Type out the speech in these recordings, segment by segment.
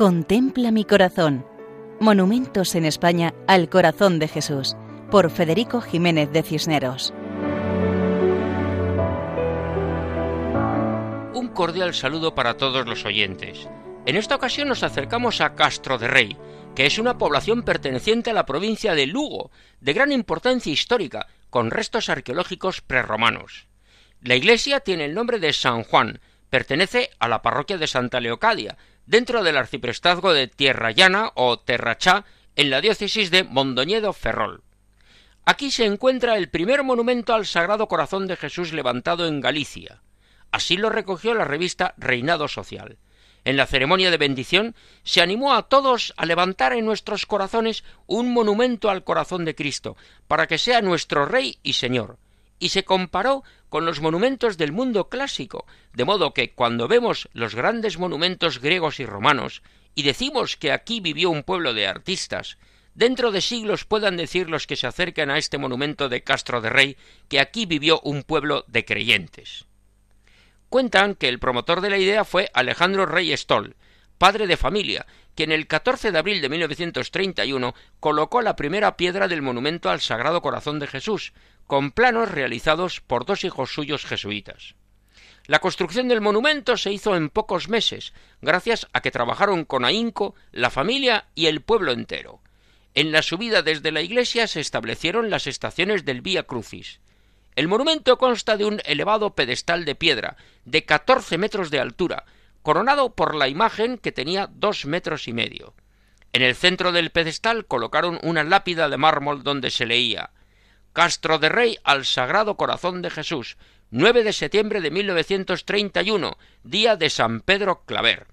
Contempla mi corazón. Monumentos en España al corazón de Jesús, por Federico Jiménez de Cisneros. Un cordial saludo para todos los oyentes. En esta ocasión nos acercamos a Castro de Rey, que es una población perteneciente a la provincia de Lugo, de gran importancia histórica, con restos arqueológicos prerromanos. La iglesia tiene el nombre de San Juan, pertenece a la parroquia de Santa Leocadia, dentro del arciprestazgo de Tierra Llana o Terrachá, en la diócesis de Mondoñedo Ferrol. Aquí se encuentra el primer monumento al Sagrado Corazón de Jesús levantado en Galicia. Así lo recogió la revista Reinado Social. En la ceremonia de bendición se animó a todos a levantar en nuestros corazones un monumento al corazón de Cristo, para que sea nuestro Rey y Señor, y se comparó con los monumentos del mundo clásico, de modo que cuando vemos los grandes monumentos griegos y romanos, y decimos que aquí vivió un pueblo de artistas, dentro de siglos puedan decir los que se acercan a este monumento de Castro de Rey que aquí vivió un pueblo de creyentes. Cuentan que el promotor de la idea fue Alejandro Rey Stoll, padre de familia, quien el 14 de abril de 1931 colocó la primera piedra del monumento al Sagrado Corazón de Jesús, con planos realizados por dos hijos suyos jesuitas. La construcción del monumento se hizo en pocos meses, gracias a que trabajaron con ahínco la familia y el pueblo entero. En la subida desde la iglesia se establecieron las estaciones del Vía Crucis. El monumento consta de un elevado pedestal de piedra, de catorce metros de altura, coronado por la imagen que tenía dos metros y medio. En el centro del pedestal colocaron una lápida de mármol donde se leía Castro de Rey al Sagrado Corazón de Jesús, 9 de septiembre de 1931, día de San Pedro Claver.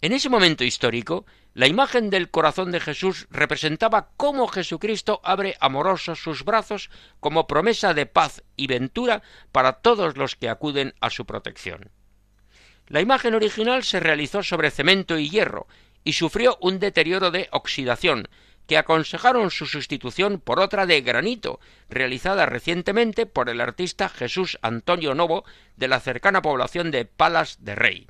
En ese momento histórico, la imagen del corazón de Jesús representaba cómo Jesucristo abre amorosos sus brazos como promesa de paz y ventura para todos los que acuden a su protección. La imagen original se realizó sobre cemento y hierro y sufrió un deterioro de oxidación, que aconsejaron su sustitución por otra de granito, realizada recientemente por el artista Jesús Antonio Novo de la cercana población de Palas de Rey.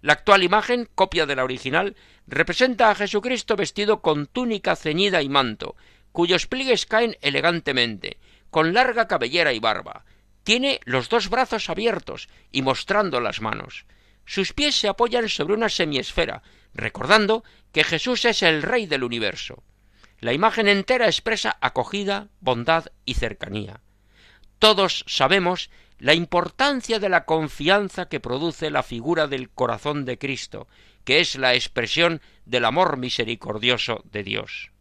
La actual imagen, copia de la original, representa a Jesucristo vestido con túnica ceñida y manto, cuyos pliegues caen elegantemente, con larga cabellera y barba. Tiene los dos brazos abiertos y mostrando las manos. Sus pies se apoyan sobre una semiesfera, recordando que Jesús es el Rey del universo. La imagen entera expresa acogida, bondad y cercanía. Todos sabemos la importancia de la confianza que produce la figura del corazón de Cristo, que es la expresión del amor misericordioso de Dios.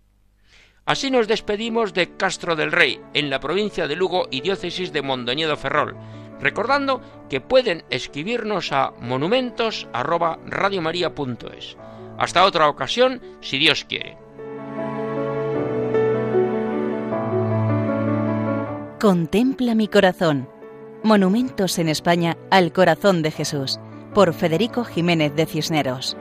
Así nos despedimos de Castro del Rey, en la provincia de Lugo y diócesis de Mondoñedo Ferrol, recordando que pueden escribirnos a monumentos@radiomaria.es. Hasta otra ocasión, si Dios quiere. Contempla mi corazón. Monumentos en España al corazón de Jesús, por Federico Jiménez de Cisneros.